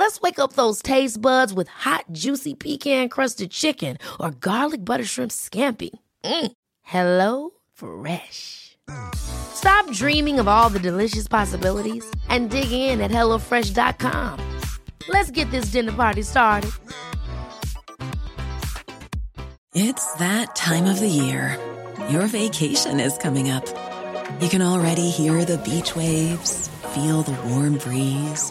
Let's wake up those taste buds with hot, juicy pecan crusted chicken or garlic butter shrimp scampi. Mm. Hello Fresh. Stop dreaming of all the delicious possibilities and dig in at HelloFresh.com. Let's get this dinner party started. It's that time of the year. Your vacation is coming up. You can already hear the beach waves, feel the warm breeze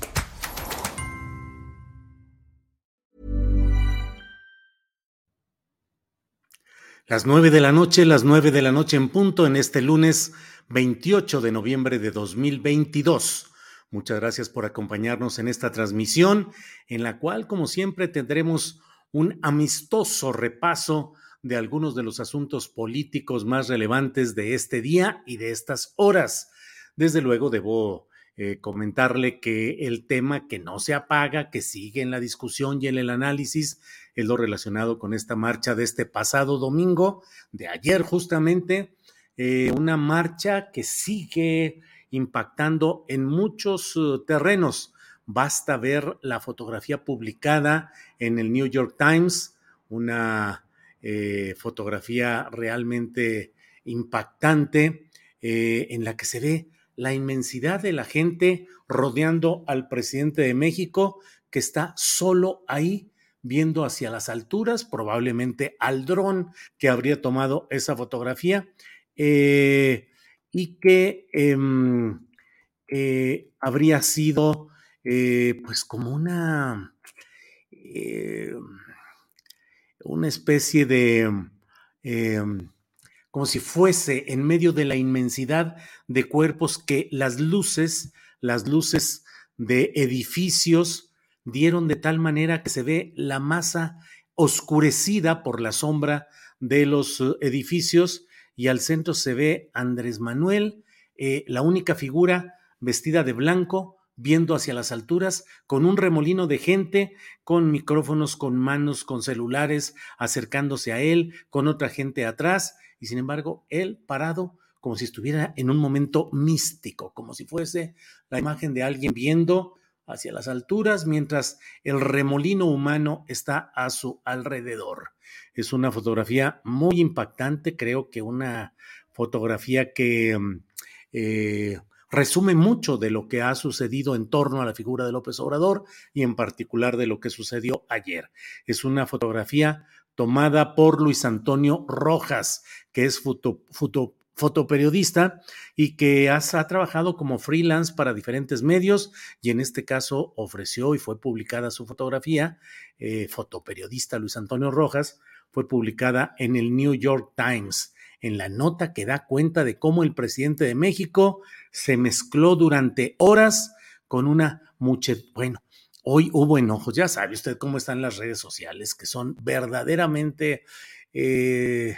Las nueve de la noche, las nueve de la noche en punto en este lunes 28 de noviembre de 2022. Muchas gracias por acompañarnos en esta transmisión, en la cual, como siempre, tendremos un amistoso repaso de algunos de los asuntos políticos más relevantes de este día y de estas horas. Desde luego, debo eh, comentarle que el tema que no se apaga, que sigue en la discusión y en el análisis, es lo relacionado con esta marcha de este pasado domingo, de ayer justamente, eh, una marcha que sigue impactando en muchos uh, terrenos. Basta ver la fotografía publicada en el New York Times, una eh, fotografía realmente impactante eh, en la que se ve la inmensidad de la gente rodeando al presidente de México que está solo ahí viendo hacia las alturas, probablemente al dron que habría tomado esa fotografía eh, y que em, eh, habría sido eh, pues como una, una especie de, em, como si fuese en medio de la inmensidad de cuerpos que las luces, las luces de edificios dieron de tal manera que se ve la masa oscurecida por la sombra de los edificios y al centro se ve Andrés Manuel, eh, la única figura vestida de blanco, viendo hacia las alturas, con un remolino de gente, con micrófonos, con manos, con celulares, acercándose a él, con otra gente atrás, y sin embargo, él parado como si estuviera en un momento místico, como si fuese la imagen de alguien viendo hacia las alturas mientras el remolino humano está a su alrededor. Es una fotografía muy impactante, creo que una fotografía que mm, eh, resume mucho de lo que ha sucedido en torno a la figura de López Obrador y en particular de lo que sucedió ayer. Es una fotografía tomada por Luis Antonio Rojas, que es foto, fotoperiodista y que ha, trabajado como freelance para diferentes medios y en este caso ofreció y fue publicada su fotografía, eh, fotoperiodista Luis Antonio Rojas, fue publicada en el New York Times, en la nota que da cuenta de cómo el presidente de México se mezcló durante horas con una mucha, bueno, hoy hubo enojos, ya sabe usted cómo están las redes sociales, que son verdaderamente... Eh,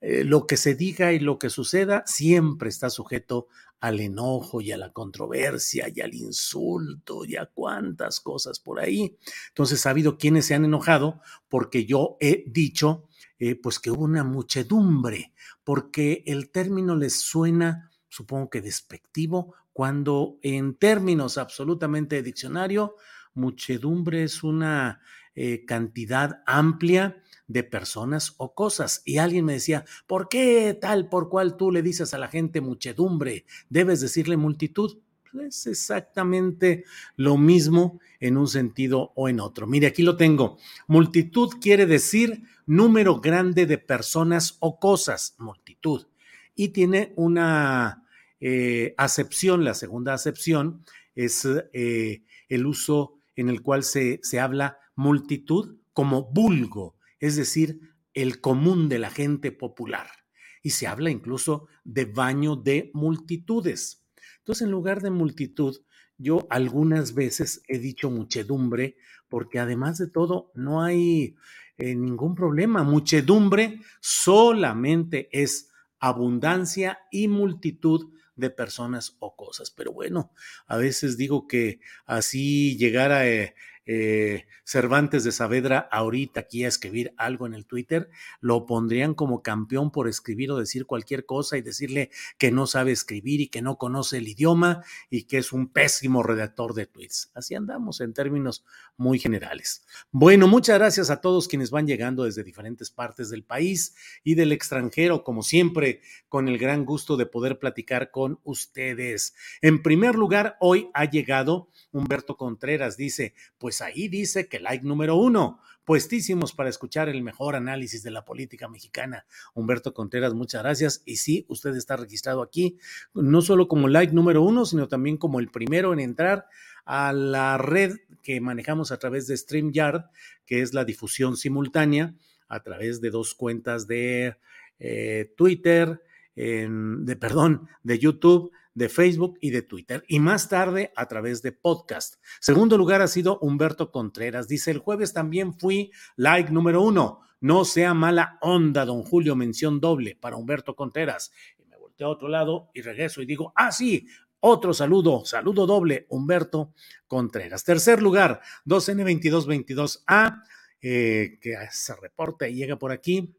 eh, lo que se diga y lo que suceda siempre está sujeto al enojo y a la controversia y al insulto y a cuantas cosas por ahí. Entonces ha habido quienes se han enojado porque yo he dicho eh, pues que hubo una muchedumbre, porque el término les suena, supongo que despectivo, cuando en términos absolutamente de diccionario, muchedumbre es una eh, cantidad amplia de personas o cosas. Y alguien me decía, ¿por qué tal por cual tú le dices a la gente muchedumbre? Debes decirle multitud. Es exactamente lo mismo en un sentido o en otro. Mire, aquí lo tengo. Multitud quiere decir número grande de personas o cosas, multitud. Y tiene una eh, acepción, la segunda acepción es eh, el uso en el cual se, se habla multitud como vulgo, es decir, el común de la gente popular. Y se habla incluso de baño de multitudes. Entonces, en lugar de multitud, yo algunas veces he dicho muchedumbre, porque además de todo no hay eh, ningún problema. Muchedumbre solamente es abundancia y multitud de personas o cosas. Pero bueno, a veces digo que así llegar a eh, eh, Cervantes de Saavedra ahorita aquí a escribir algo en el Twitter, lo pondrían como campeón por escribir o decir cualquier cosa y decirle que no sabe escribir y que no conoce el idioma y que es un pésimo redactor de tweets. Así andamos en términos muy generales. Bueno, muchas gracias a todos quienes van llegando desde diferentes partes del país y del extranjero, como siempre, con el gran gusto de poder platicar con ustedes. En primer lugar, hoy ha llegado Humberto Contreras, dice, pues pues ahí dice que like número uno, puestísimos para escuchar el mejor análisis de la política mexicana. Humberto Contreras, muchas gracias. Y sí, usted está registrado aquí, no solo como like número uno, sino también como el primero en entrar a la red que manejamos a través de StreamYard, que es la difusión simultánea a través de dos cuentas de eh, Twitter, de, perdón, de YouTube, de Facebook y de Twitter, y más tarde a través de podcast. Segundo lugar ha sido Humberto Contreras. Dice, el jueves también fui like número uno. No sea mala onda, don Julio, mención doble para Humberto Contreras. Y me volteo a otro lado y regreso y digo, ah, sí, otro saludo, saludo doble, Humberto Contreras. Tercer lugar, 2N2222A, eh, que se reporta y llega por aquí.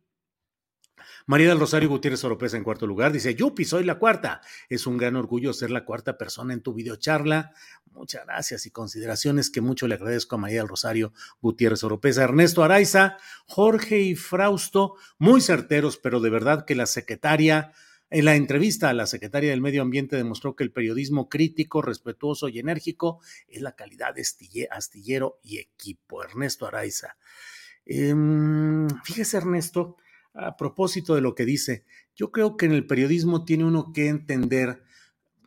María del Rosario Gutiérrez Oropesa en cuarto lugar. Dice, Yupi, soy la cuarta. Es un gran orgullo ser la cuarta persona en tu videocharla. Muchas gracias y consideraciones que mucho le agradezco a María del Rosario Gutiérrez Oropesa. Ernesto Araiza, Jorge y Frausto, muy certeros, pero de verdad que la secretaria... En la entrevista a la secretaria del Medio Ambiente demostró que el periodismo crítico, respetuoso y enérgico es la calidad de astillero y equipo. Ernesto Araiza. Em, fíjese, Ernesto, a propósito de lo que dice, yo creo que en el periodismo tiene uno que entender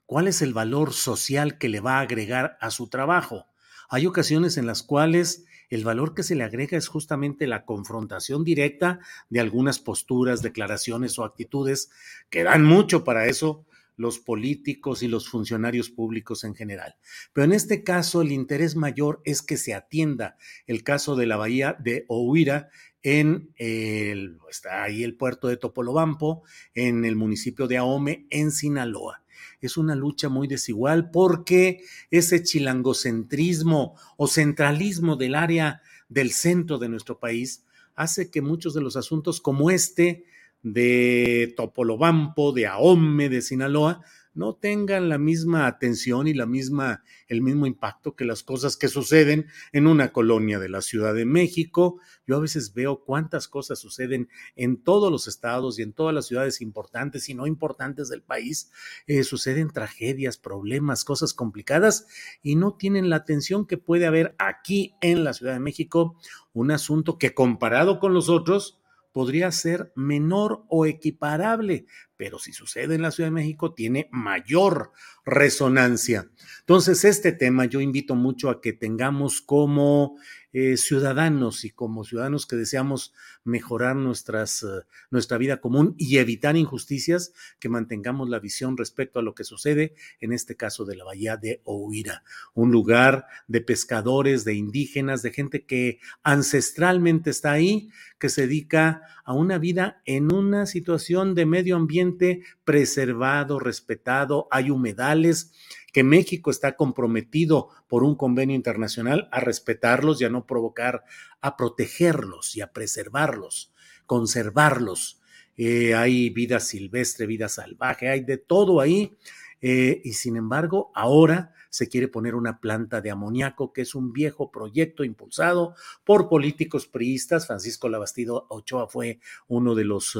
cuál es el valor social que le va a agregar a su trabajo. Hay ocasiones en las cuales el valor que se le agrega es justamente la confrontación directa de algunas posturas, declaraciones o actitudes que dan mucho para eso los políticos y los funcionarios públicos en general. Pero en este caso el interés mayor es que se atienda el caso de la bahía de Ohuira en el, está ahí el puerto de Topolobampo, en el municipio de Ahome, en Sinaloa. Es una lucha muy desigual porque ese chilangocentrismo o centralismo del área del centro de nuestro país hace que muchos de los asuntos como este de Topolobampo, de Ahome, de Sinaloa, no tengan la misma atención y la misma, el mismo impacto que las cosas que suceden en una colonia de la Ciudad de México. Yo a veces veo cuántas cosas suceden en todos los estados y en todas las ciudades importantes y no importantes del país. Eh, suceden tragedias, problemas, cosas complicadas y no tienen la atención que puede haber aquí en la Ciudad de México. Un asunto que comparado con los otros, podría ser menor o equiparable, pero si sucede en la Ciudad de México tiene mayor resonancia. Entonces, este tema yo invito mucho a que tengamos como eh, ciudadanos y como ciudadanos que deseamos mejorar nuestras, eh, nuestra vida común y evitar injusticias, que mantengamos la visión respecto a lo que sucede en este caso de la bahía de Ohuira, un lugar de pescadores, de indígenas, de gente que ancestralmente está ahí, que se dedica a una vida en una situación de medio ambiente preservado, respetado, hay humedales que México está comprometido por un convenio internacional a respetarlos y a no provocar, a protegerlos y a preservarlos, conservarlos. Eh, hay vida silvestre, vida salvaje, hay de todo ahí. Eh, y sin embargo, ahora se quiere poner una planta de amoníaco, que es un viejo proyecto impulsado por políticos priistas. Francisco Labastido Ochoa fue uno de los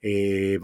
eh,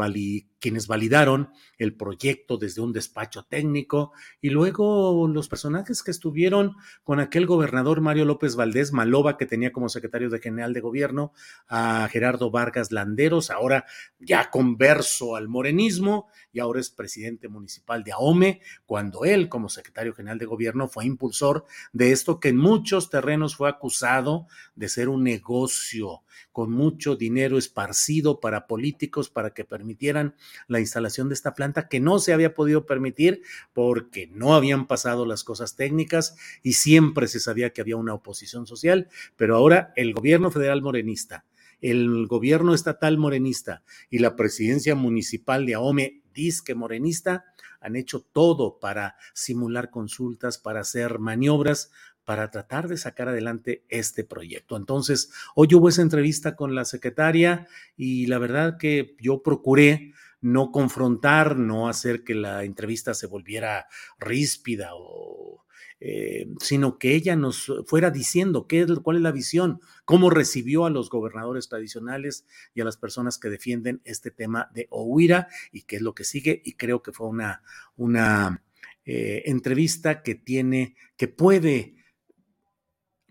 quienes validaron el proyecto desde un despacho técnico y luego los personajes que estuvieron con aquel gobernador Mario López Valdés Maloba, que tenía como secretario de general de gobierno a Gerardo Vargas Landeros, ahora ya converso al morenismo y ahora es presidente municipal de Ahome, cuando él como secretario general de Gobierno fue impulsor de esto que en muchos terrenos fue acusado de ser un negocio con mucho dinero esparcido para políticos para que permitieran la instalación de esta planta que no se había podido permitir porque no habían pasado las cosas técnicas y siempre se sabía que había una oposición social, pero ahora el gobierno federal morenista el gobierno estatal morenista y la presidencia municipal de Ahome, disque morenista, han hecho todo para simular consultas, para hacer maniobras, para tratar de sacar adelante este proyecto. Entonces, hoy hubo esa entrevista con la secretaria y la verdad que yo procuré no confrontar, no hacer que la entrevista se volviera ríspida o eh, sino que ella nos fuera diciendo qué cuál es la visión, cómo recibió a los gobernadores tradicionales y a las personas que defienden este tema de Ohuira y qué es lo que sigue. Y creo que fue una, una eh, entrevista que tiene, que puede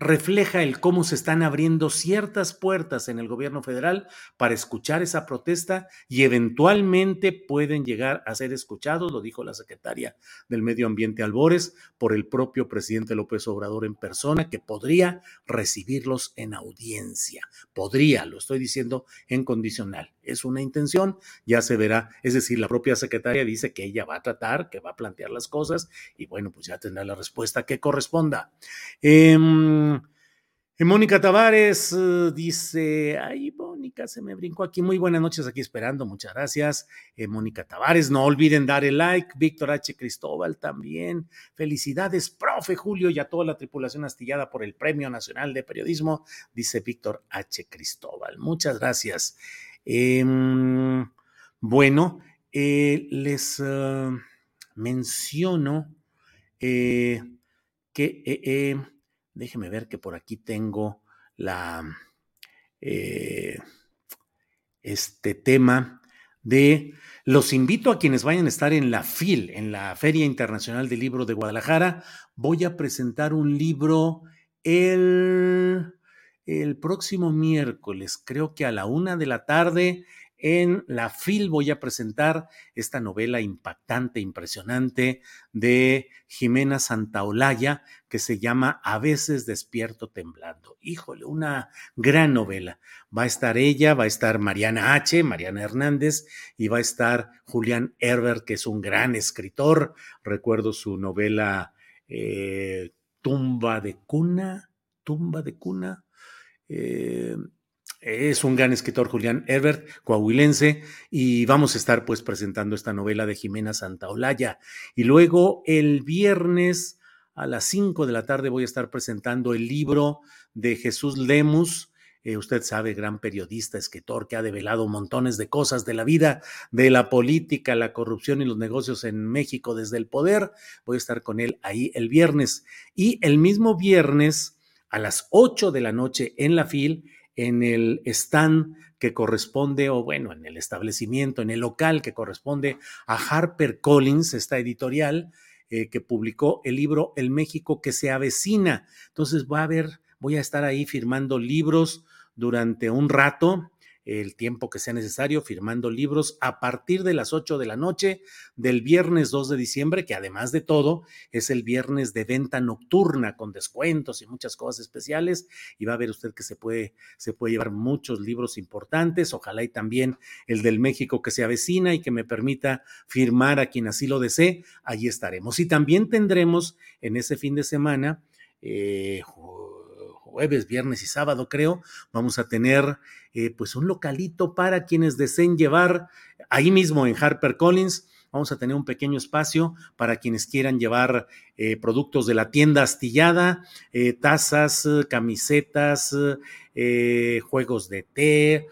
refleja el cómo se están abriendo ciertas puertas en el gobierno federal para escuchar esa protesta y eventualmente pueden llegar a ser escuchados, lo dijo la secretaria del Medio Ambiente Albores, por el propio presidente López Obrador en persona, que podría recibirlos en audiencia. Podría, lo estoy diciendo en condicional. Es una intención, ya se verá. Es decir, la propia secretaria dice que ella va a tratar, que va a plantear las cosas y bueno, pues ya tendrá la respuesta que corresponda. Eh, Mónica Tavares eh, dice, ay, Mónica, se me brincó aquí. Muy buenas noches aquí esperando, muchas gracias. Eh, Mónica Tavares, no olviden dar el like. Víctor H. Cristóbal también. Felicidades, profe Julio, y a toda la tripulación astillada por el Premio Nacional de Periodismo, dice Víctor H. Cristóbal. Muchas gracias. Em, bueno, eh, les menciono que Déjeme ver que por aquí tengo la, eh, este tema de los invito a quienes vayan a estar en la FIL, en la Feria Internacional del Libro de Guadalajara. Voy a presentar un libro el, el próximo miércoles, creo que a la una de la tarde, en la FIL voy a presentar esta novela impactante, impresionante de Jimena Santaolalla que se llama A veces despierto temblando. Híjole, una gran novela. Va a estar ella, va a estar Mariana H., Mariana Hernández, y va a estar Julián Herbert, que es un gran escritor. Recuerdo su novela eh, Tumba de Cuna, Tumba de Cuna. Eh, es un gran escritor Julián Herbert, coahuilense, y vamos a estar pues presentando esta novela de Jimena Santaolalla. Y luego el viernes a las 5 de la tarde voy a estar presentando el libro de Jesús Lemus. Eh, usted sabe, gran periodista, escritor que ha develado montones de cosas de la vida, de la política, la corrupción y los negocios en México desde el poder. Voy a estar con él ahí el viernes. Y el mismo viernes, a las 8 de la noche en la FIL, en el stand que corresponde, o bueno, en el establecimiento, en el local que corresponde a Harper Collins, esta editorial eh, que publicó el libro El México que se avecina. Entonces va a haber, voy a estar ahí firmando libros durante un rato el tiempo que sea necesario firmando libros a partir de las 8 de la noche del viernes 2 de diciembre, que además de todo es el viernes de venta nocturna con descuentos y muchas cosas especiales y va a ver usted que se puede se puede llevar muchos libros importantes, ojalá y también el del México que se avecina y que me permita firmar a quien así lo desee, allí estaremos. Y también tendremos en ese fin de semana eh, jueves, viernes y sábado, creo, vamos a tener eh, pues un localito para quienes deseen llevar ahí mismo en Harper Collins. Vamos a tener un pequeño espacio para quienes quieran llevar eh, productos de la tienda astillada, eh, tazas, camisetas, juegos de té,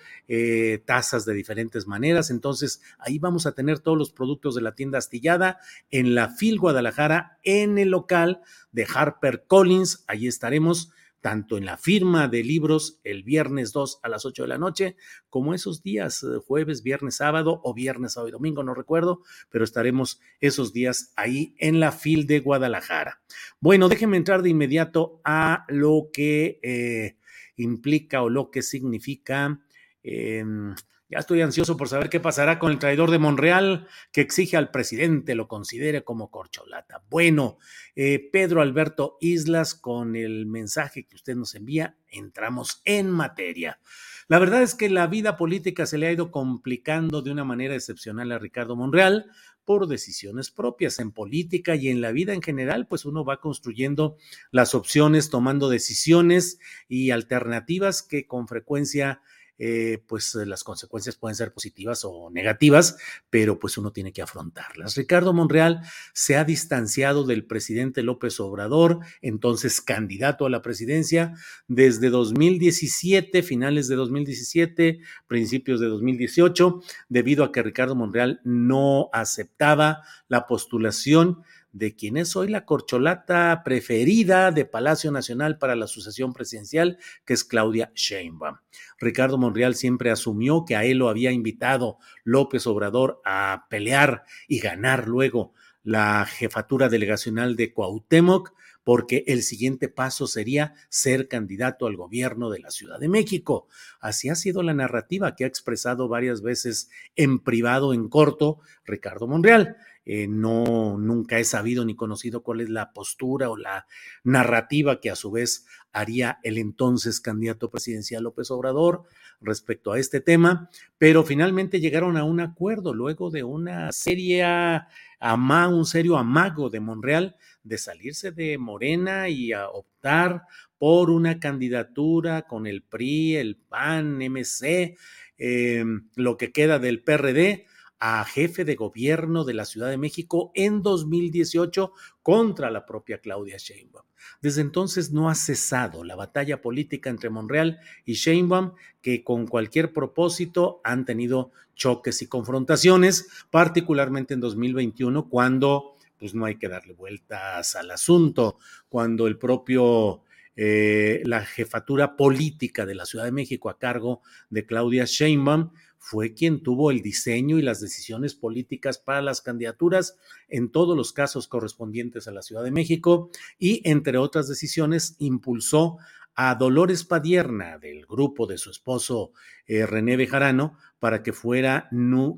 tazas de diferentes maneras. Entonces, ahí vamos a tener todos los productos de la tienda astillada en la FIL Guadalajara, en el local de Harper Collins. Ahí estaremos tanto en la firma de libros el viernes 2 a las 8 de la noche, como esos días, eh, jueves, viernes, sábado o viernes, sábado y domingo, no recuerdo, pero estaremos esos días ahí en la FIL de Guadalajara. Bueno, déjenme entrar de inmediato a lo que eh, implica o lo que significa em, Ya estoy ansioso por saber qué pasará con el traidor de Monreal que exige al presidente lo considere como corcholata. Bueno, eh, Pedro Alberto Islas, con el mensaje que usted nos envía, entramos en materia. La verdad es que la vida política se le ha ido complicando de una manera excepcional a Ricardo Monreal por decisiones propias en política y en la vida en general, pues uno va construyendo las opciones, tomando decisiones y alternativas que con frecuencia eh, pues eh, las consecuencias pueden ser positivas o negativas, pero pues uno tiene que afrontarlas. Ricardo Monreal se ha distanciado del presidente López Obrador, entonces candidato a la presidencia, desde 2017, finales de 2017, principios de 2018, debido a que Ricardo Monreal no aceptaba la postulación de quien es hoy la corcholata preferida de Palacio Nacional para la sucesión presidencial, que es Claudia Sheinbaum. Ricardo Monreal siempre asumió que a él lo había invitado López Obrador a pelear y ganar luego la jefatura delegacional de Cuauhtémoc, porque el siguiente paso sería ser candidato al gobierno de la Ciudad de México. Así ha sido la narrativa que ha expresado varias veces en privado, en corto, Ricardo Monreal. Eh, no, nunca he sabido ni conocido cuál es la postura o la narrativa que a su vez haría el entonces candidato presidencial López Obrador respecto a este tema, pero finalmente llegaron a un acuerdo luego de una seria ama, un serio amago de Monreal de salirse de Morena y a optar por una candidatura con el PRI, el PAN, MC, eh, lo que queda del PRD a jefe de gobierno de la Ciudad de México en 2018 contra la propia Claudia Sheinbaum. Desde entonces no ha cesado la batalla política entre Monreal y Sheinbaum, que con cualquier propósito han tenido choques y confrontaciones, particularmente en 2021, cuando pues no hay que darle vueltas al asunto, cuando el propio eh, la jefatura política de la Ciudad de México a cargo de Claudia Sheinbaum fue quien tuvo el diseño y las decisiones políticas para las candidaturas en todos los casos correspondientes a la Ciudad de México y, entre otras decisiones, impulsó a Dolores Padierna del grupo de su esposo eh, René Bejarano para que fuera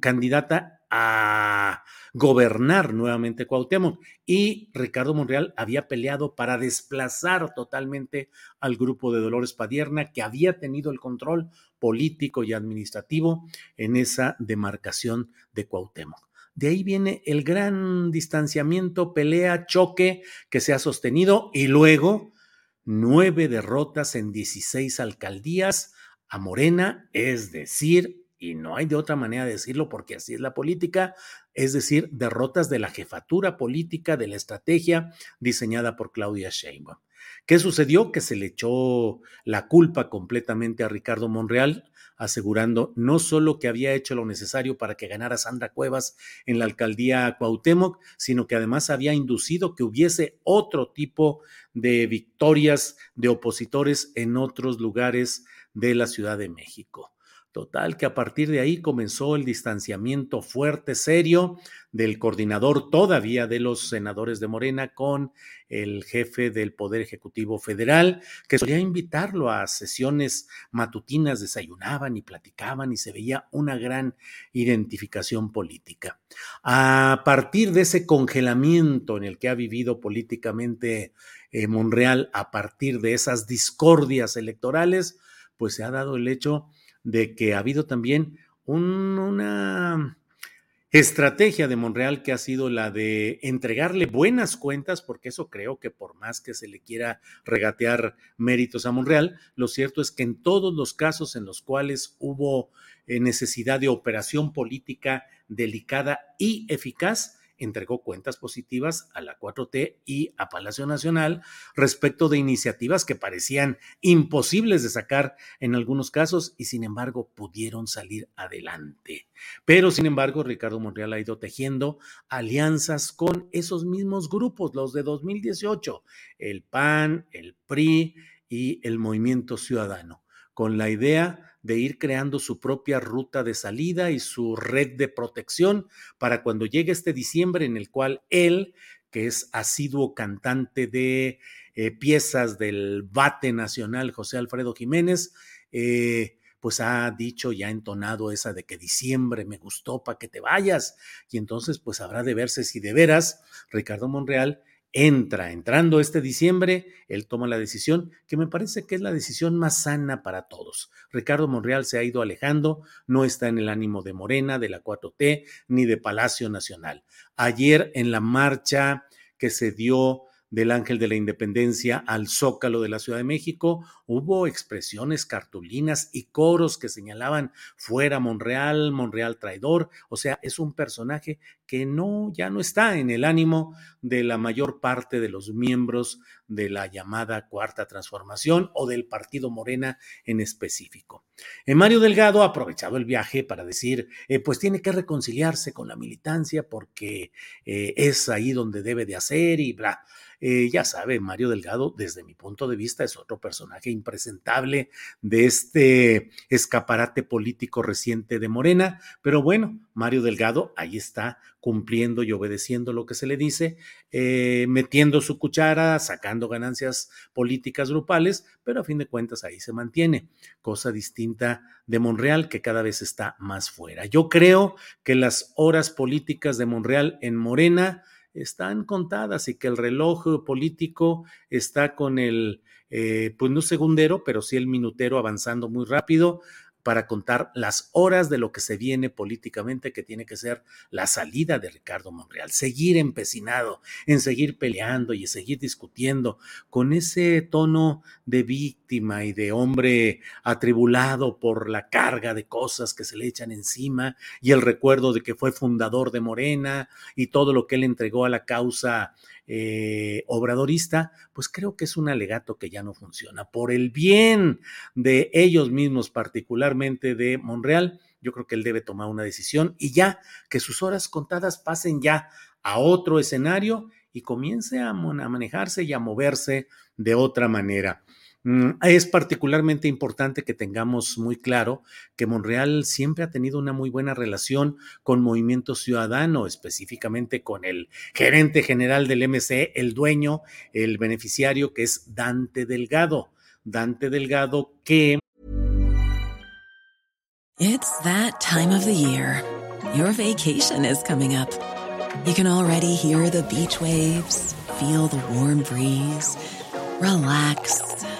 candidata a gobernar nuevamente Cuauhtémoc y Ricardo Monreal había peleado para desplazar totalmente al grupo de Dolores Padierna que había tenido el control político y administrativo en esa demarcación de Cuauhtémoc. De ahí viene el gran distanciamiento, pelea, choque que se ha sostenido y luego nueve derrotas en 16 alcaldías a Morena, es decir, y no hay de otra manera de decirlo porque así es la política, es decir, derrotas de la jefatura política de la estrategia diseñada por Claudia Sheinbaum. ¿Qué sucedió? Que se le echó la culpa completamente a Ricardo Monreal, asegurando no solo que había hecho lo necesario para que ganara Sandra Cuevas en la alcaldía Cuauhtémoc, sino que además había inducido que hubiese otro tipo de victorias de opositores en otros lugares de la Ciudad de México. Total, que a partir de ahí comenzó el distanciamiento fuerte, serio, del coordinador todavía de los senadores de Morena con el jefe del Poder Ejecutivo Federal, que solía invitarlo a sesiones matutinas, desayunaban y platicaban y se veía una gran identificación política. A partir de ese congelamiento en el que ha vivido políticamente eh, Monreal, a partir de esas discordias electorales, pues se ha dado el hecho de que ha habido también una estrategia de Monreal que ha sido la de entregarle buenas cuentas, porque eso creo que por más que se le quiera regatear méritos a Monreal, lo cierto es que en todos los casos en los cuales hubo eh, necesidad de operación política delicada y eficaz, entregó cuentas positivas a la 4T y a Palacio Nacional respecto de iniciativas que parecían imposibles de sacar en algunos casos y sin embargo pudieron salir adelante. Pero sin embargo, Ricardo Monreal ha ido tejiendo alianzas con esos mismos grupos, los de 2018, el PAN, el PRI y el Movimiento Ciudadano, con la idea de ir creando su propia ruta de salida y su red de protección para cuando llegue este diciembre en el cual él, que es asiduo cantante de eh, piezas del bate nacional José Alfredo Jiménez, eh, pues ha dicho y ha entonado esa de que diciembre me gustó para que te vayas. Y entonces, pues habrá de verse si de veras Ricardo Monreal entra, entrando este diciembre, él toma la decisión que me parece que es la decisión más sana para todos. Ricardo Monreal se ha ido alejando, no está en el ánimo de Morena, de la 4T, ni de Palacio Nacional. Ayer en la marcha que se dio del Ángel de la Independencia al Zócalo de la Ciudad de México, hubo expresiones, cartulinas y coros que señalaban fuera Monreal, Monreal traidor, o sea, es un personaje que no ya no está en el ánimo de la mayor parte de los miembros de la llamada Cuarta Transformación o del Partido Morena en específico. En Mario Delgado ha aprovechado el viaje para decir, eh, pues tiene que reconciliarse con la militancia porque eh, es ahí donde debe de hacer y bla. Eh, ya sabe, Mario Delgado, desde mi punto de vista, es otro personaje impresentable de este escaparate político reciente de Morena, pero bueno, Mario Delgado ahí está cumpliendo y obedeciendo lo que se le dice, eh, metiendo su cuchara, sacando ganancias políticas grupales, pero a fin de cuentas ahí se mantiene, cosa distinta de Monreal que cada vez está más fuera. Yo creo que las horas políticas de Monreal en Morena, están contadas y que el reloj político está con el, eh, pues no segundero, pero sí el minutero avanzando muy rápido para contar las horas de lo que se viene políticamente, que tiene que ser la salida de Ricardo Monreal, seguir empecinado en seguir peleando y seguir discutiendo con ese tono de víctima y de hombre atribulado por la carga de cosas que se le echan encima y el recuerdo de que fue fundador de Morena y todo lo que él entregó a la causa eh, obradorista, pues creo que es un alegato que ya no funciona. Por el bien de ellos mismos, particularmente de Monreal, yo creo que él debe tomar una decisión y ya que sus horas contadas pasen ya a otro escenario y comience a, a manejarse y a moverse de otra manera. Mm, es particularmente importante que tengamos muy claro que Monreal siempre ha tenido una muy buena relación con Movimiento Ciudadano, específicamente con el gerente general del MC, el dueño, el beneficiario, que es Dante Delgado. Dante Delgado que... It's that time of the year. Your vacation is coming up. You can already hear the beach waves, feel the warm breeze, relax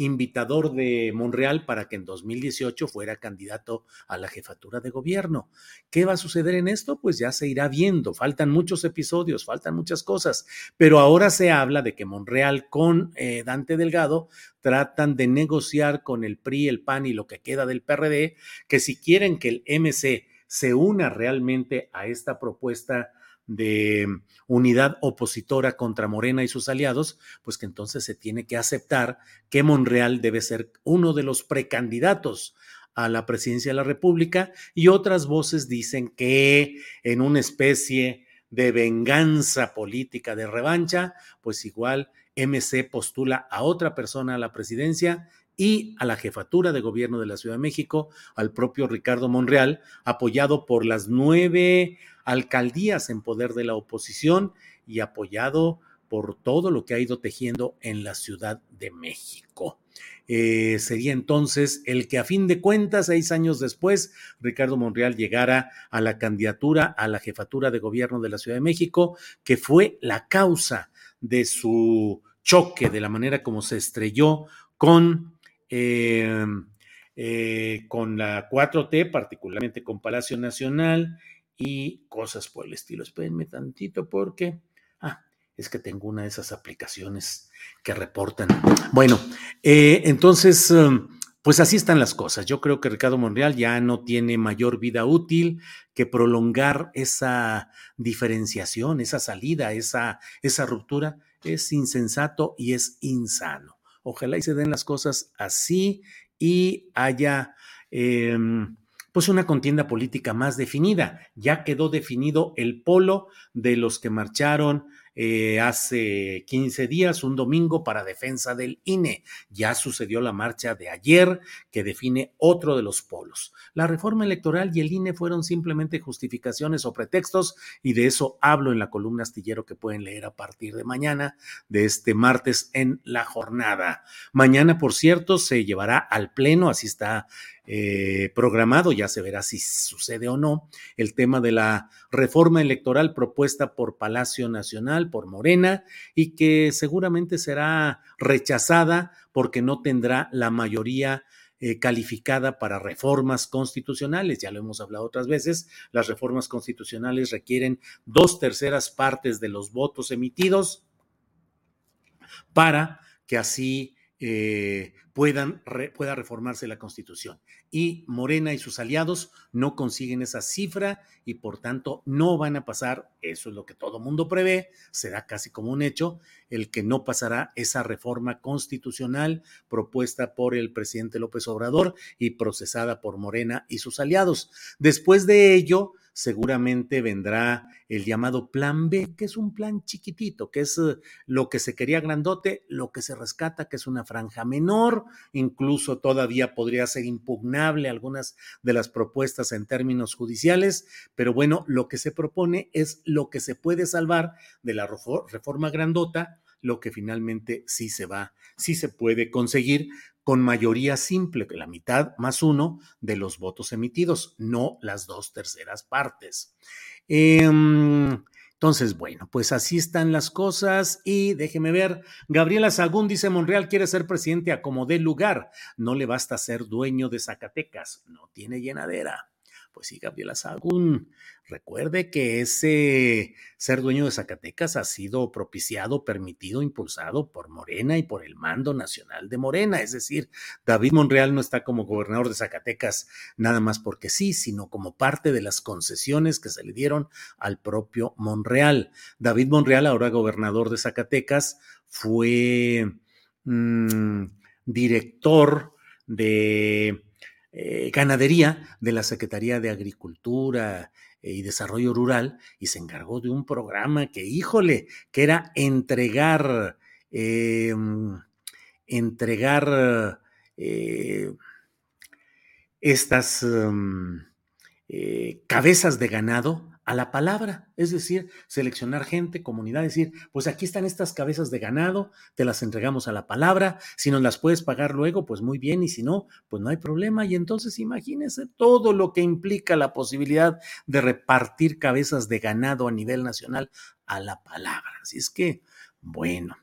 invitador de Monreal para que en 2018 fuera candidato a la jefatura de gobierno. ¿Qué va a suceder en esto? Pues ya se irá viendo. Faltan muchos episodios, faltan muchas cosas, pero ahora se habla de que Monreal con eh, Dante Delgado tratan de negociar con el PRI, el PAN y lo que queda del PRD, que si quieren que el MC se una realmente a esta propuesta de unidad opositora contra Morena y sus aliados, pues que entonces se tiene que aceptar que Monreal debe ser uno de los precandidatos a la presidencia de la República y otras voces dicen que en una especie de venganza política de revancha, pues igual MC postula a otra persona a la presidencia y a la jefatura de gobierno de la Ciudad de México, al propio Ricardo Monreal, apoyado por las nueve alcaldías en poder de la oposición y apoyado por todo lo que ha ido tejiendo en la Ciudad de México. Eh, sería entonces el que a fin de cuentas, seis años después, Ricardo Monreal llegara a la candidatura a la jefatura de gobierno de la Ciudad de México, que fue la causa de su choque, de la manera como se estrelló con, eh, eh, con la 4T, particularmente con Palacio Nacional y cosas por el estilo. Espérenme tantito porque... Ah, es que tengo una de esas aplicaciones que reportan. Bueno, eh, entonces, um, pues así están las cosas. Yo creo que Ricardo Monreal ya no tiene mayor vida útil que prolongar esa diferenciación, esa salida, esa, esa ruptura. Es insensato y es insano. Ojalá y se den las cosas así y haya... Em, pues una contienda política más definida. Ya quedó definido el polo de los que marcharon eh, hace 15 días, un domingo, para defensa del INE. Ya sucedió la marcha de ayer que define otro de los polos. La reforma electoral y el INE fueron simplemente justificaciones o pretextos y de eso hablo en la columna astillero que pueden leer a partir de mañana, de este martes en la jornada. Mañana, por cierto, se llevará al Pleno, así está eh, programado, ya se verá si sucede o no, el tema de la reforma electoral propuesta por Palacio Nacional, por Morena, y que seguramente será rechazada porque no tendrá la mayoría eh, calificada para reformas constitucionales. Ya lo hemos hablado otras veces, las reformas constitucionales requieren dos terceras partes de los votos emitidos para que así eh, puedan, pueda reformarse la Constitución. Y Morena y sus aliados no consiguen esa cifra y por tanto no van a pasar, eso es lo que todo mundo prevé, será casi como un hecho, el que no pasará esa reforma constitucional propuesta por el presidente López Obrador y procesada por Morena y sus aliados. Después de ello, seguramente vendrá el llamado Plan B, que es un plan chiquitito, que es eh, lo que se quería grandote, lo que se rescata, que es una franja menor, incluso todavía podría ser impugnable algunas de las propuestas en términos judiciales, pero bueno, lo que se propone es lo que se puede salvar de la reforma grandota, lo que finalmente sí se va, sí se puede conseguir con mayoría simple, la mitad más uno de los votos emitidos, no las dos terceras partes. Em, entonces, bueno, pues así están las cosas y déjeme ver, Gabriela Sagún dice, Monreal quiere ser presidente a como dé lugar, no le basta ser dueño de Zacatecas, no tiene llenadera. Pues sí, Gabriela Sagún, recuerde que ese ser dueño de Zacatecas ha sido propiciado, permitido, impulsado por Morena y por el mando nacional de Morena. Es decir, David Monreal no está como gobernador de Zacatecas nada más porque sí, sino como parte de las concesiones que se le dieron al propio Monreal. David Monreal, ahora gobernador de Zacatecas, fue mm, director de eh, ganadería de la Secretaría de Agricultura eh, y Desarrollo Rural y se encargó de un programa que, híjole, que era entregar, em, entregar eh, estas em, cabezas de ganado a la palabra, es decir, seleccionar gente, comunidad, decir, pues aquí están estas cabezas de ganado, te las entregamos a la palabra, si nos las puedes pagar luego, pues muy bien, y si no, pues no hay problema. Y entonces imagínense todo lo que implica la posibilidad de repartir cabezas de ganado a nivel nacional a la palabra. Así es que, bueno,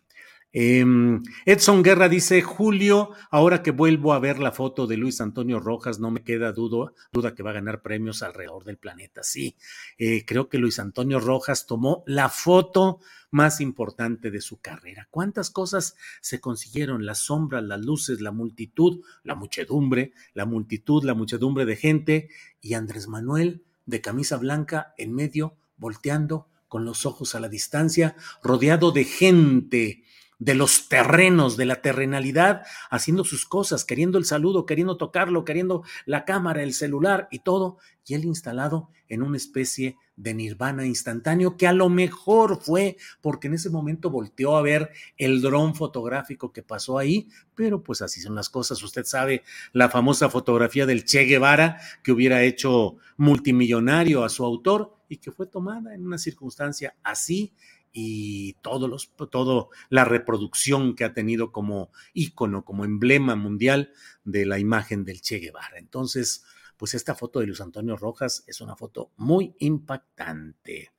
Em, Edson Guerra dice, Julio, ahora que vuelvo a ver la foto de Luis Antonio Rojas, no me queda duda que va a ganar premios alrededor del planeta. Sí, eh, creo que Luis Antonio Rojas tomó la foto más importante de su carrera. ¿Cuántas cosas se consiguieron? Las sombras, las luces, la multitud, la muchedumbre, la multitud, la muchedumbre de gente y Andrés Manuel de camisa blanca en medio, volteando con los ojos a la distancia, rodeado de gente de los terrenos, de la terrenalidad, haciendo sus cosas, queriendo el saludo, queriendo tocarlo, queriendo la cámara, el celular y todo, y él instalado en una especie de nirvana instantáneo que a lo mejor fue porque en ese momento volteó a ver el dron fotográfico que pasó ahí, pero pues así son las cosas. Usted sabe la famosa fotografía del Che Guevara que hubiera hecho multimillonario a su autor y que fue tomada en una circunstancia así y todo los, todo la reproducción que ha tenido como ícono, como emblema mundial de la imagen del Che Guevara. Entonces, pues esta foto de Luis Antonio Rojas es una foto muy impactante.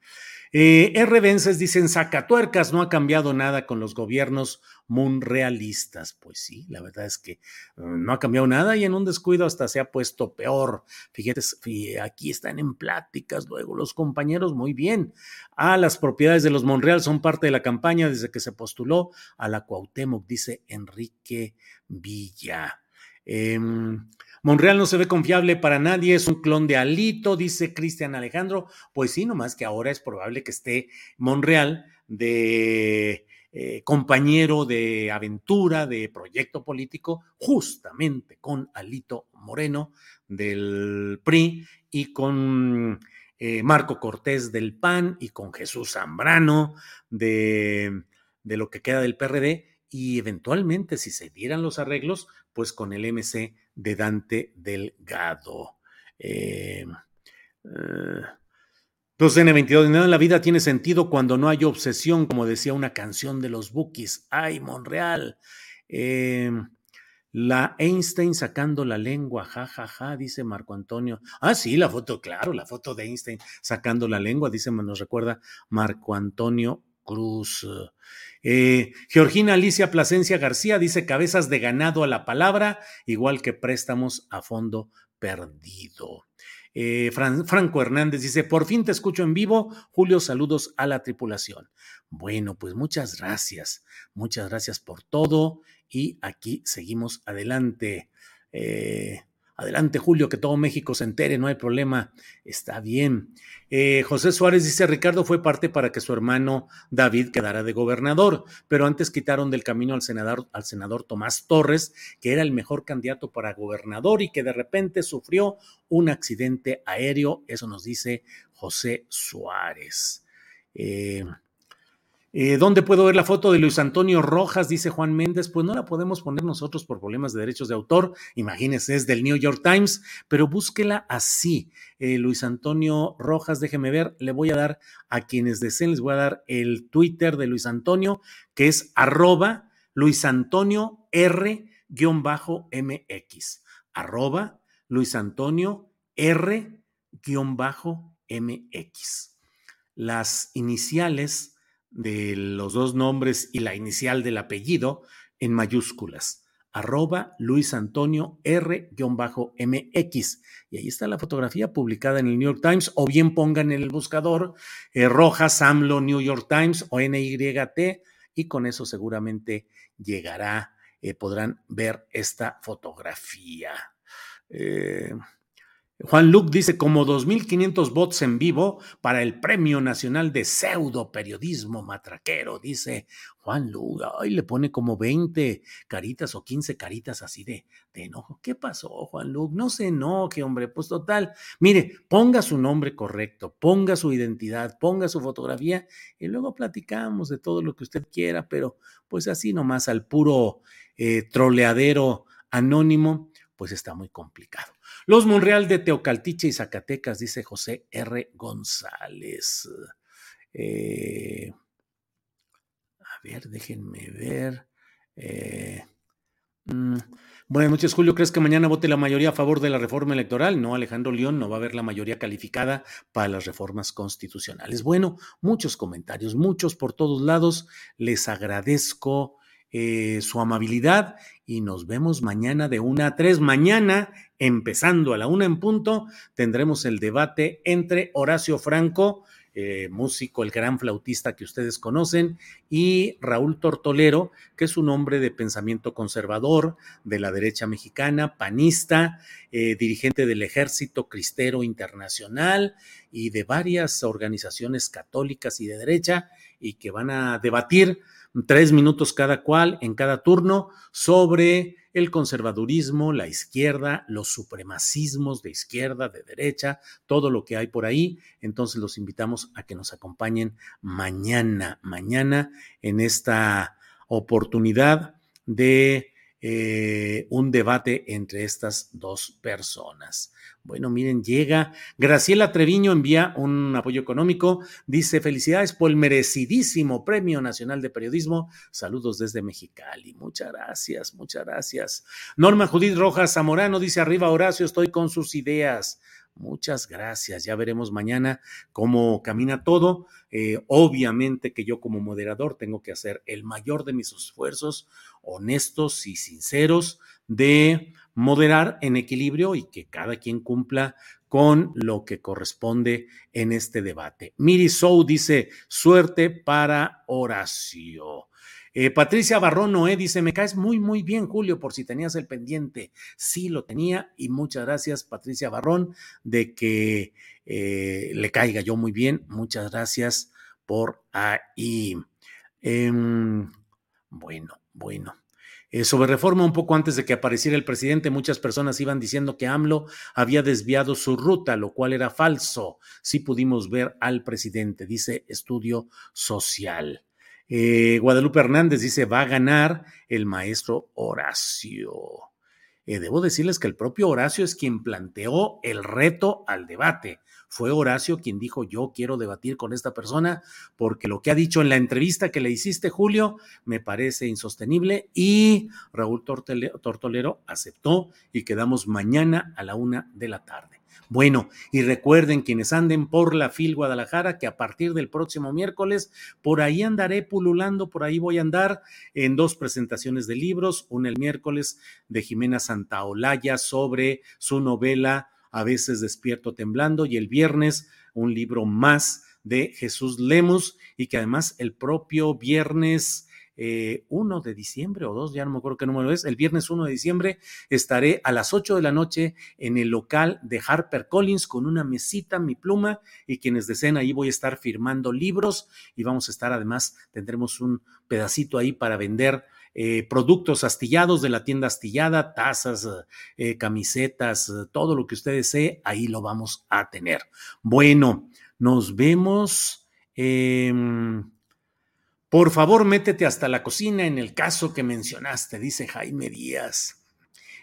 Eh, R. Vences dice, en Zacatuercas no ha cambiado nada con los gobiernos munrealistas. Pues sí, la verdad es que mm, no ha cambiado nada y en un descuido hasta se ha puesto peor. Fíjate, aquí están en pláticas luego los compañeros, muy bien. Ah, las propiedades de los Monreal son parte de la campaña desde que se postuló a la Cuauhtémoc, dice Enrique Villa. Em, Monreal no se ve confiable para nadie, es un clon de Alito, dice Cristian Alejandro. Pues sí, nomás que ahora es probable que esté Monreal de eh, compañero de aventura, de proyecto político, justamente con Alito Moreno del PRI y con eh, Marco Cortés del PAN y con Jesús Zambrano de, de lo que queda del PRD y eventualmente si se dieran los arreglos, pues con el MC de Dante Delgado. Eh, eh, 2N22, nada en la vida tiene sentido cuando no hay obsesión, como decía una canción de los Bookies. ¡Ay, Monreal! Eh, la Einstein sacando la lengua, jajaja, ja, ja, dice Marco Antonio. Ah, sí, la foto, claro, la foto de Einstein sacando la lengua, dice, nos recuerda Marco Antonio Cruz. Eh, Georgina Alicia Plasencia García dice cabezas de ganado a la palabra, igual que préstamos a fondo perdido. Eh, Franco Hernández dice, por fin te escucho en vivo. Julio, saludos a la tripulación. Bueno, pues muchas gracias, muchas gracias por todo y aquí seguimos adelante. Eh, Adelante, Julio, que todo México se entere, no hay problema. Está bien. Eh, José Suárez dice, Ricardo fue parte para que su hermano David quedara de gobernador, pero antes quitaron del camino al senador, al senador Tomás Torres, que era el mejor candidato para gobernador y que de repente sufrió un accidente aéreo. Eso nos dice José Suárez. Eh, eh, ¿Dónde puedo ver la foto de Luis Antonio Rojas? Dice Juan Méndez. Pues no la podemos poner nosotros por problemas de derechos de autor. Imagínense, es del New York Times, pero búsquela así. Eh, Luis Antonio Rojas, déjeme ver, le voy a dar a quienes deseen, les voy a dar el Twitter de Luis Antonio, que es arroba Luis Antonio R-MX. Arroba Luis Antonio R-MX. Las iniciales de los dos nombres y la inicial del apellido en mayúsculas. Arroba Luis Antonio R-MX. Y ahí está la fotografía publicada en el New York Times. O bien pongan en el buscador eh, Rojas AMLO New York Times o NYT. Y con eso seguramente llegará, eh, podrán ver esta fotografía. Eh, Juan Luc dice como 2.500 bots en vivo para el Premio Nacional de Pseudo Periodismo Matraquero, dice Juan Luc. Ay, le pone como 20 caritas o 15 caritas así de, enojo. ¿Qué pasó, Juan Luc? No se enoje, hombre. Pues total, mire, ponga su nombre correcto, ponga su identidad, ponga su fotografía y luego platicamos de todo lo que usted quiera, pero pues así nomás al puro eh, troleadero anónimo, pues está muy complicado. Los Monreal de Teocaltiche y Zacatecas, dice José R. González. Eh, a ver, déjenme ver. Eh, mm, buenas noches, Julio. ¿Crees que mañana vote la mayoría a favor de la reforma electoral? No, Alejandro León, no va a haber la mayoría calificada para las reformas constitucionales. Bueno, muchos comentarios, muchos por todos lados. Les agradezco eh, su amabilidad y nos vemos mañana de una a tres. Mañana, empezando a la una en punto, tendremos el debate entre Horacio Franco, eh, músico, el gran flautista que ustedes conocen, y Raúl Tortolero, que es un hombre de pensamiento conservador de la derecha mexicana, panista, eh, dirigente del Ejército Cristero Internacional y de varias organizaciones católicas y de derecha, y que van a debatir tres minutos cada cual en cada turno sobre el conservadurismo, la izquierda, los supremacismos de izquierda, de derecha, todo lo que hay por ahí. Entonces los invitamos a que nos acompañen mañana, mañana en esta oportunidad de eh, un debate entre estas dos personas. Bueno, miren, llega Graciela Treviño, envía un apoyo económico, dice felicidades por el merecidísimo Premio Nacional de Periodismo, saludos desde Mexicali, muchas gracias, muchas gracias. Norma Judith Rojas Zamorano dice arriba Horacio, estoy con sus ideas. Muchas gracias. Ya veremos mañana cómo camina todo. Eh, obviamente que yo como moderador tengo que hacer el mayor de mis esfuerzos honestos y sinceros de moderar en equilibrio y que cada quien cumpla con lo que corresponde en este debate. Miri Sou dice, suerte para Horacio. Eh, Patricia Barrón Noé dice, me caes muy, muy bien, Julio, por si tenías el pendiente. Sí, lo tenía y muchas gracias, Patricia Barrón, de que eh, le caiga yo muy bien. Muchas gracias por ahí. Em, bueno, bueno. Eh, sobre reforma, un poco antes de que apareciera el presidente, muchas personas iban diciendo que AMLO había desviado su ruta, lo cual era falso. Sí pudimos ver al presidente, dice estudio social. Eh, Guadalupe Hernández dice, va a ganar el maestro Horacio. Eh, debo decirles que el propio Horacio es quien planteó el reto al debate. Fue Horacio quien dijo, yo quiero debatir con esta persona porque lo que ha dicho en la entrevista que le hiciste, Julio, me parece insostenible y Raúl Tortolero aceptó y quedamos mañana a la una de la tarde. Bueno, y recuerden quienes anden por la FIL Guadalajara que a partir del próximo miércoles por ahí andaré pululando, por ahí voy a andar en dos presentaciones de libros, una el miércoles de Jimena Santaolalla sobre su novela A veces despierto temblando y el viernes un libro más de Jesús Lemus y que además el propio viernes 1 eh, de diciembre o 2, ya no me acuerdo qué número es, el viernes 1 de diciembre estaré a las 8 de la noche en el local de Harper Collins con una mesita, mi pluma y quienes deseen ahí voy a estar firmando libros y vamos a estar además, tendremos un pedacito ahí para vender. Eh, productos astillados de la tienda astillada, tazas, eh, camisetas, todo lo que usted desee, ahí lo vamos a tener. Bueno, nos vemos. Em, por favor, métete hasta la cocina en el caso que mencionaste, dice Jaime Díaz.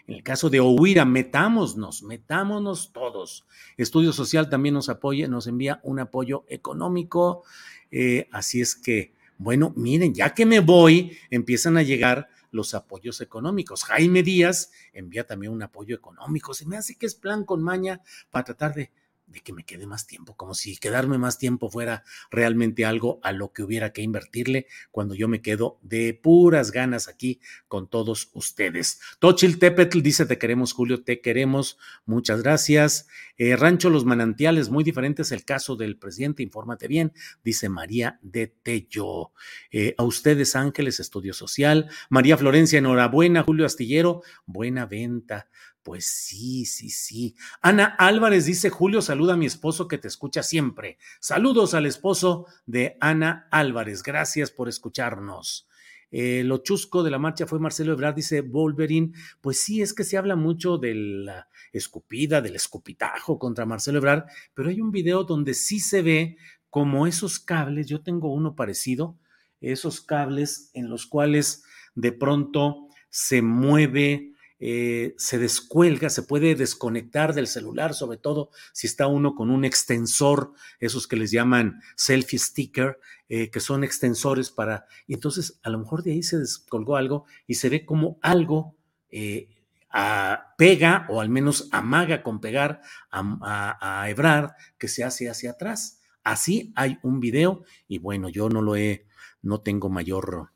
En el caso de Ohuira, metámonos, metámonos todos. Estudio Social también nos apoya, nos envía un apoyo económico. Eh, así es que, bueno, miren, ya que me voy, empiezan a llegar los apoyos económicos. Jaime Díaz envía también un apoyo económico. Se me hace que es plan con maña para tratar de de que me quede más tiempo, como si quedarme más tiempo fuera realmente algo a lo que hubiera que invertirle cuando yo me quedo de puras ganas aquí con todos ustedes. Tochil Tepetl dice, te queremos Julio, te queremos, muchas gracias. Eh, Rancho Los Manantiales, muy diferente es el caso del presidente, infórmate bien, dice María de Tello. Eh, a ustedes Ángeles, Estudio Social. María Florencia, enhorabuena, Julio Astillero, buena venta. Pues sí, sí, sí. Ana Álvarez dice, Julio, saluda a mi esposo que te escucha siempre. Saludos al esposo de Ana Álvarez. Gracias por escucharnos. Eh, lo chusco de la marcha fue Marcelo Ebrard, dice Wolverine. Pues sí, es que se habla mucho de la escupida, del escupitajo contra Marcelo Ebrard, pero hay un video donde sí se ve como esos cables, yo tengo uno parecido, esos cables en los cuales de pronto se mueve eh, se descuelga, se puede desconectar del celular, sobre todo si está uno con un extensor, esos que les llaman selfie sticker, eh, que son extensores para... Y entonces a lo mejor de ahí se descolgó algo y se ve como algo eh, pega o al menos amaga con pegar a, a, Ebrard que se hace hacia atrás. Así hay un video y bueno, yo no lo he, no tengo mayor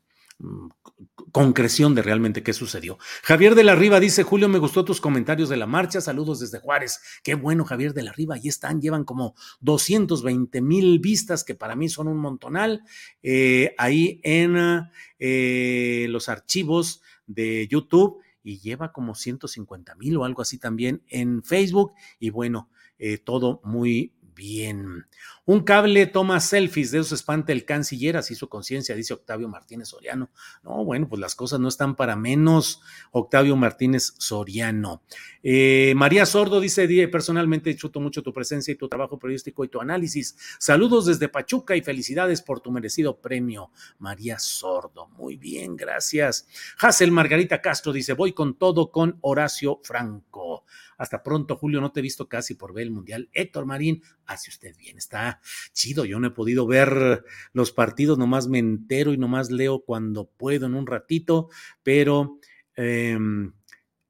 concreción de realmente qué sucedió. Javier de la Riva dice, Julio, me gustó tus comentarios de la marcha, saludos desde Juárez. Qué bueno, Javier de la Riva, ahí están, llevan como 220 mil vistas, que para mí son un montonal, eh, ahí en eh, los archivos de YouTube y lleva como 150 mil o algo así también en Facebook y bueno, eh, todo muy bien. Un cable toma selfies, de eso espanta el canciller, así su conciencia, dice Octavio Martínez Soriano. No, bueno, pues las cosas no están para menos, Octavio Martínez Soriano. Eh, María Sordo dice, personalmente disfruto mucho tu presencia y tu trabajo periodístico y tu análisis. Saludos desde Pachuca y felicidades por tu merecido premio, María Sordo. Muy bien, gracias. Hazel Margarita Castro dice, voy con todo con Horacio Franco. Hasta pronto, Julio, no te he visto casi por ver el Mundial. Héctor Marín, hace usted bien, está chido. Yo no he podido ver los partidos, nomás me entero y nomás leo cuando puedo en un ratito, pero em,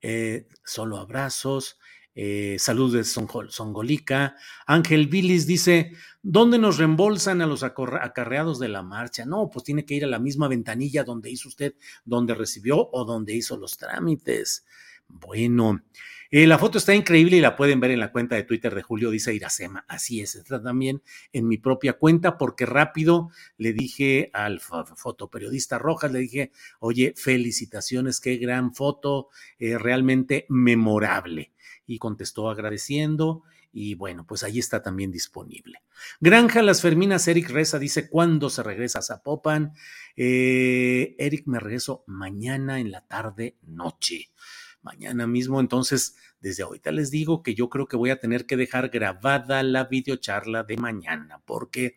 eh, solo abrazos. Eh, salud de Songolica. Ángel Vilis dice, ¿dónde nos reembolsan a los acarreados de la marcha? No, pues tiene que ir a la misma ventanilla donde hizo usted, donde recibió o donde hizo los trámites. Bueno, eh, la foto está increíble y la pueden ver en la cuenta de Twitter de Julio, dice Iracema. Así es, está también en mi propia cuenta porque rápido le dije al fotoperiodista Rojas, le dije, oye, felicitaciones, qué gran foto, eh, realmente memorable. Y contestó agradeciendo y bueno, pues ahí está también disponible. Granja Las Ferminas, Eric Reza dice, ¿cuándo se regresa a Zapopan? Eh, Eric, me regreso mañana en la tarde, noche mañana mismo. Entonces, desde ahorita les digo que yo creo que voy a tener que dejar grabada la videocharla de mañana, porque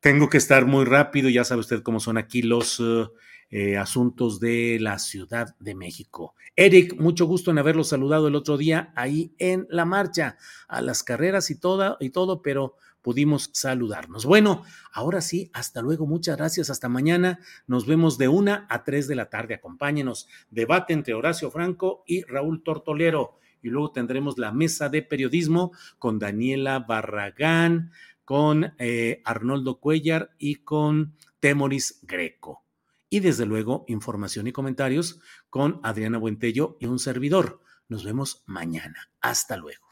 tengo que estar muy rápido. Ya sabe usted cómo son aquí los eh, eh, asuntos de la Ciudad de México. Eric, mucho gusto en haberlo saludado el otro día ahí en la marcha, a las carreras y, toda, y todo, pero pudimos saludarnos. Bueno, ahora sí, hasta luego, muchas gracias, hasta mañana. Nos vemos de una a tres de la tarde. Acompáñenos. Debate entre Horacio Franco y Raúl Tortolero. Y luego tendremos la mesa de periodismo con Daniela Barragán, con eh, Arnoldo Cuellar y con Temoris Greco. Y desde luego, información y comentarios con Adriana Buentello y un servidor. Nos vemos mañana. Hasta luego.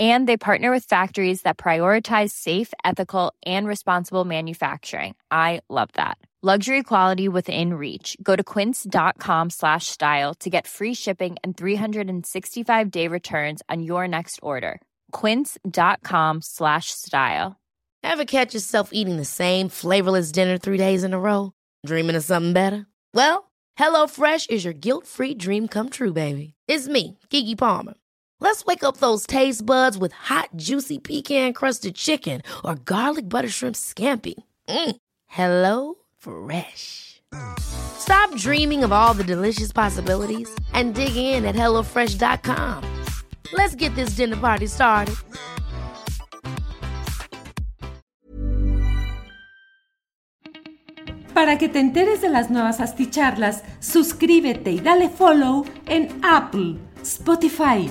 And they partner with factories that prioritize safe, ethical, and responsible manufacturing. I love that. Luxury quality within reach. Go to quince.com slash style to get free shipping and 365 day returns on your next order. Quince.com slash style. Ever catch yourself eating the same flavorless dinner three days in a row? Dreaming of something better? Well, HelloFresh is your guilt free dream come true, baby. It's me, gigi Palmer. Let's wake up those taste buds with hot, juicy pecan crusted chicken or garlic butter shrimp scampi. Mm. Hello? Fresh. Stop dreaming of all the delicious possibilities and dig in at HelloFresh.com. Let's get this dinner party started. Para que te enteres de las nuevas asticharlas, suscríbete y dale follow en Apple, Spotify,